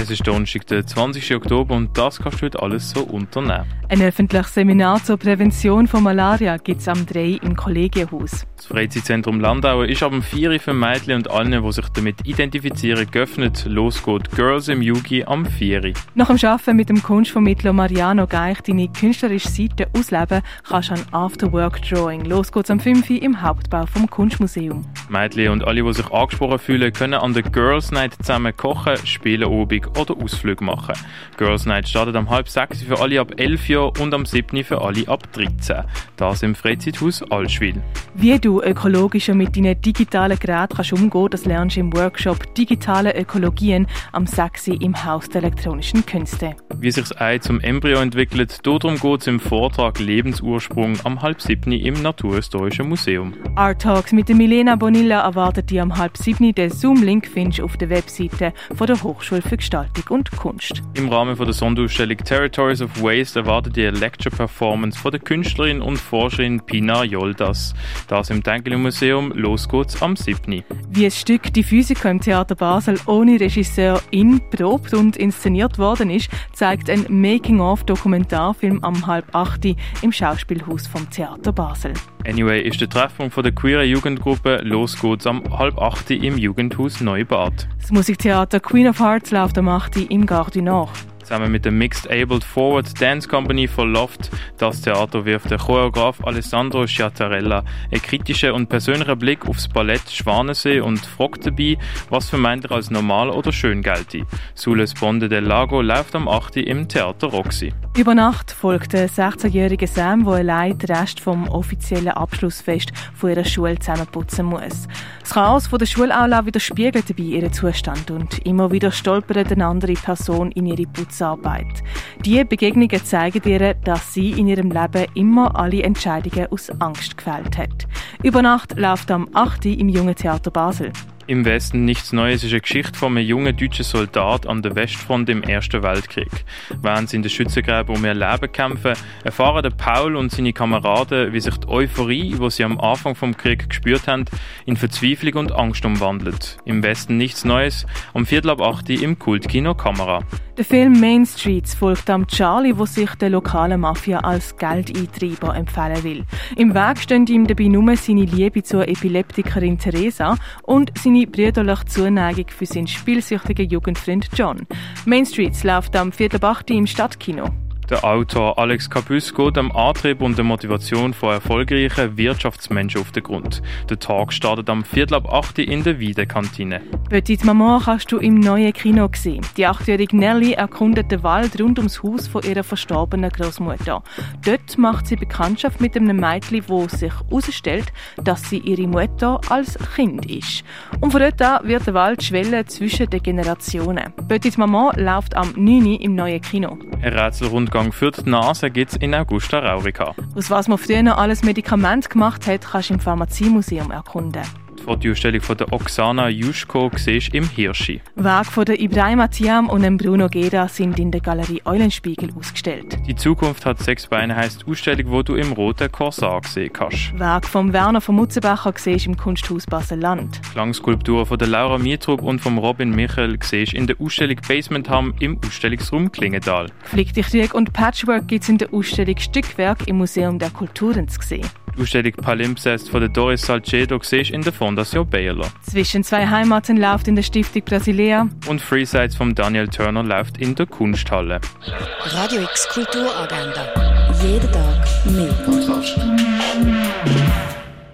Es ist Donnerstag, der 20. Oktober und das kannst du heute alles so unternehmen. Ein öffentliches Seminar zur Prävention von Malaria gibt es am 3 im Kollegienhaus. Das Freizeitzentrum Landau ist ab dem 4 für Mädchen und allen, die sich damit identifizieren, geöffnet. Los geht Girls im Yugi am 4. Nach dem Arbeiten mit dem Kunstvermittler Mariano Geich deine künstlerische Seite ausleben, kannst du ein Afterwork-Drawing. Los geht's am 5 im Hauptbau vom Kunstmuseum. Mädchen und alle, die sich angesprochen fühlen, können an der Girls Night zusammen kochen, spielen, Obig oder Ausflüge machen. Girls Night startet am halb sechs für alle ab 11 Jahren und am 7 für alle ab 13. Das im Freizeithaus Allschwil. Wie du ökologischer mit deinen digitalen Geräten kannst umgehen das lernst du im Workshop Digitale Ökologien am 6 im Haus der elektronischen Künste. Wie sich das Ei zum Embryo entwickelt, darum geht es im Vortrag Lebensursprung am halb 7 im Naturhistorischen Museum. Art Talks mit der Milena Bonilla erwartet dich am halb 7. Den Zoom-Link findest du auf der Webseite von der Hochschule für Gestaltung und Kunst. Im Rahmen von der Sonderausstellung Territories of Waste erwartet ihr eine Lecture-Performance von der Künstlerin und Forscherin Pina Yoldas. Das im Denkeli Museum. Los geht's am 7. Wie das Stück Die Physiker im Theater Basel ohne Regisseur in probt und inszeniert worden ist, zeigt ein Making-of-Dokumentarfilm am halb 8 im Schauspielhaus vom Theater Basel. Anyway ist die Treffpunkt von der queeren Jugendgruppe Los geht's am halb 8 im Jugendhaus Neubad. Das Musiktheater Queen of Hearts läuft am 8 im Nord. Zusammen mit der Mixed Abled Forward Dance Company von Loft, das Theater wirft der Choreograf Alessandro Sciattarella einen kritischen und persönlichen Blick aufs Ballett Schwanensee und fragt dabei, was vermeintlich als normal oder schön gelte. Sules Bonde del Lago läuft am 8. im Theater Roxy. Über Nacht folgt der 16-jährige Sam, der allein den Rest vom offiziellen Abschlussfest von ihrer Schule zusammenputzen muss. Das Chaos von der Schulaula widerspiegelt dabei ihren Zustand und immer wieder stolpert eine andere Person in ihre Putzarbeit. Diese Begegnungen zeigen ihr, dass sie in ihrem Leben immer alle Entscheidungen aus Angst gefällt hat. Über Nacht läuft am 8. im Jungen Theater Basel. Im Westen nichts Neues ist eine Geschichte von einem jungen deutschen Soldat an der Westfront im Ersten Weltkrieg. Während sie in den Schützengräben um ihr Leben kämpfen, erfahren der Paul und seine Kameraden, wie sich die Euphorie, die sie am Anfang vom Krieg gespürt haben, in Verzweiflung und Angst umwandelt. Im Westen nichts Neues, am Viertel ab 8 im Kultkino Kamera. Der Film Main Streets folgt am Charlie, wo sich der lokalen Mafia als Geldeintreiber empfehlen will. Im Weg stehen ihm dabei nur seine Liebe zur Epileptikerin Teresa und seine brüderliche Zuneigung für seinen spielsüchtigen Jugendfreund John. Main Streets läuft am 4. 8. im Stadtkino. Der Autor Alex Capus geht dem Antrieb und der Motivation von erfolgreichen Wirtschaftsmenschen auf den Grund. Der Tag startet am Viertel ab 8 in der Wiedekantine. Petite Maman kannst du im neuen Kino sehen. Die achtjährige Nelly erkundet den Wald rund ums Haus von ihrer verstorbenen Großmutter. Dort macht sie Bekanntschaft mit einem Mädchen, wo sich herausstellt, dass sie ihre Mutter als Kind ist. Und von dort an wird der Wald schwellen zwischen den Generationen. Petite Maman läuft am 9. im neuen Kino. Ein Rätselrundgang für die Nase gibt es in Augusta Raurica. Aus was man früher alles Medikament gemacht hat, kannst du im Pharmaziemuseum erkunden. Die Fotoausstellung von der Oksana Juschko im Hirschi. Werke von der Ibrahim Atiam und dem Bruno Geda sind in der Galerie Eulenspiegel ausgestellt. Die Zukunft hat sechs Beine heisst die Ausstellung, wo du im roten Korsar sehen kannst. Werk von Werner von Mutzenbecher siehst im Kunsthaus Basel-Land. Klangskulpturen von der Laura Mietrub und vom Robin Michel siehst in der Ausstellung Basement Ham im Ausstellungsraum Klingenthal. Flickdichtrück und Patchwork gibt es in der Ausstellung Stückwerk im Museum der Kulturen zu sehen. Die Ausstellung Palimpsest von der Doris Salcedo siehst in der Fondation Baylor. Zwischen zwei Heimaten läuft in der Stiftung Brasilea. Und Freesides von Daniel Turner läuft in der Kunsthalle. Radio X Kulturagenda. Jeden Tag mehr.